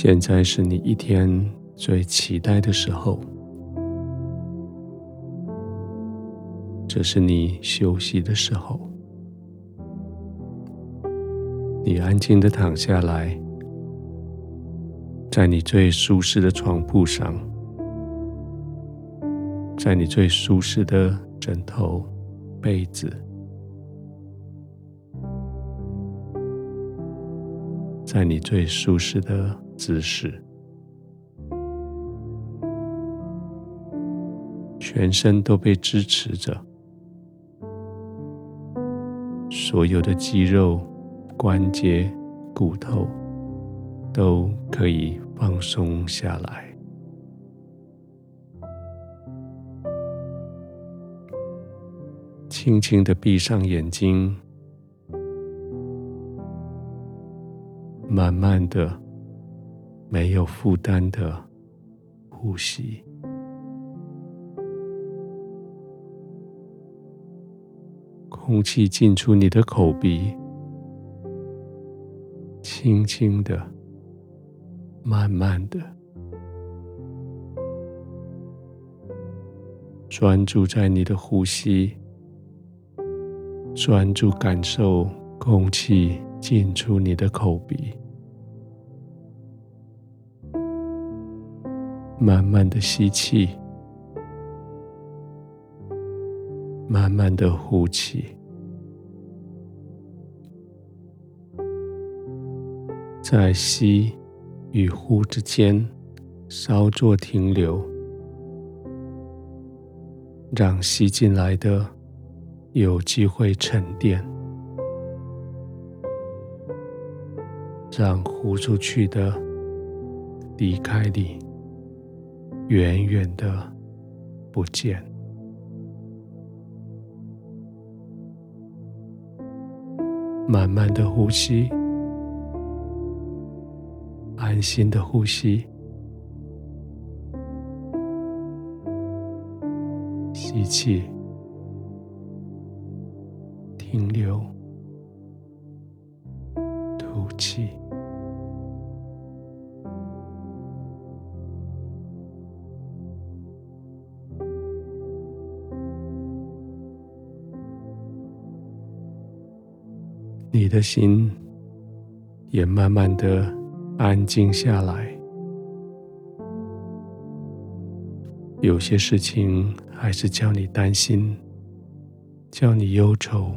现在是你一天最期待的时候，这是你休息的时候。你安静的躺下来，在你最舒适的床铺上，在你最舒适的枕头、被子。在你最舒适的姿势，全身都被支持着，所有的肌肉、关节、骨头都可以放松下来，轻轻的闭上眼睛。慢慢的，没有负担的呼吸，空气进出你的口鼻，轻轻的，慢慢的，专注在你的呼吸，专注感受空气进出你的口鼻。慢慢的吸气，慢慢的呼气，在吸与呼之间稍作停留，让吸进来的有机会沉淀，让呼出去的离开你。远远的不见，慢慢的呼吸，安心的呼吸，吸气，停留，吐气。你的心也慢慢的安静下来。有些事情还是叫你担心，叫你忧愁。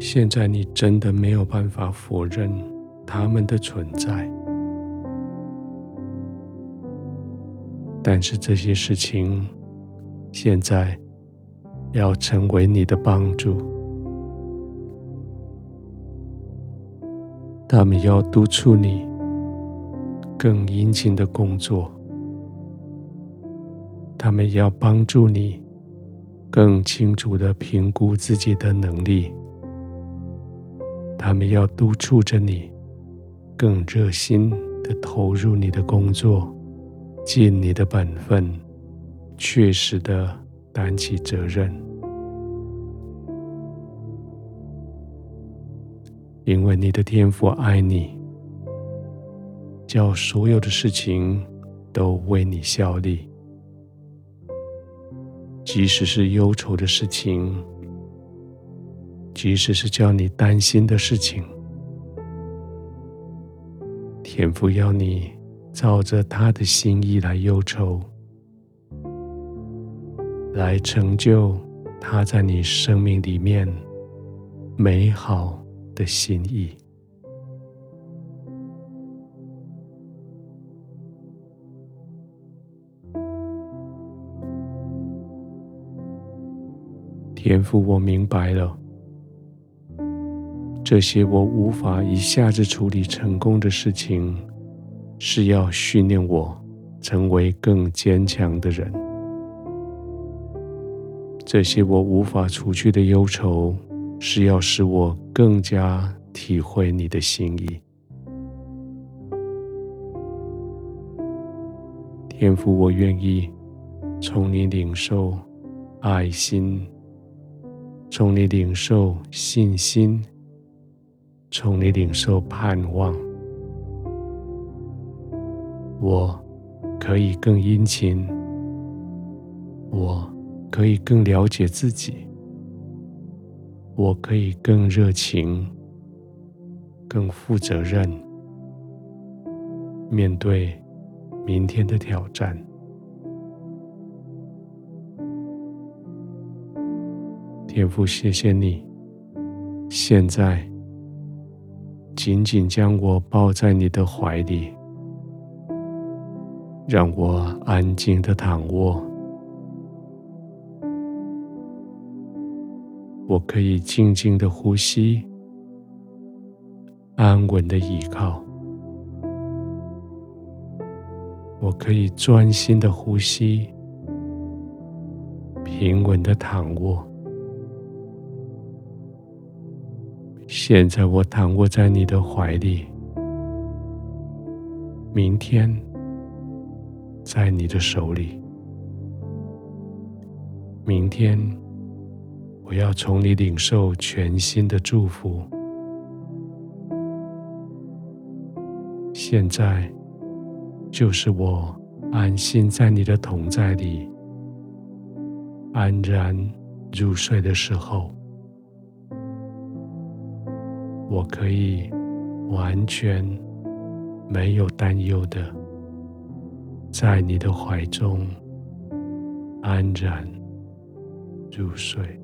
现在你真的没有办法否认他们的存在，但是这些事情现在要成为你的帮助。他们要督促你更殷勤的工作，他们要帮助你更清楚的评估自己的能力，他们要督促着你更热心的投入你的工作，尽你的本分，确实的担起责任。因为你的天父爱你，叫所有的事情都为你效力，即使是忧愁的事情，即使是叫你担心的事情，天父要你照着他的心意来忧愁，来成就他在你生命里面美好的心意，天父，我明白了，这些我无法一下子处理成功的事情，是要训练我成为更坚强的人。这些我无法除去的忧愁。是要使我更加体会你的心意，天父，我愿意从你领受爱心，从你领受信心，从你领受盼望，我可以更殷勤，我可以更了解自己，我可以更热情、更负责任，面对明天的挑战。天父，谢谢你，现在紧紧将我抱在你的怀里，让我安静的躺卧，我可以静静的呼吸，安稳的依靠，我可以专心的呼吸，平稳的躺卧。现在我躺卧在你的怀里，明天在你的手里。明天我要从你领受全新的祝福。现在就是我安心在你的同在里，安然入睡的时候。我可以完全没有担忧的，在你的怀中安然入睡。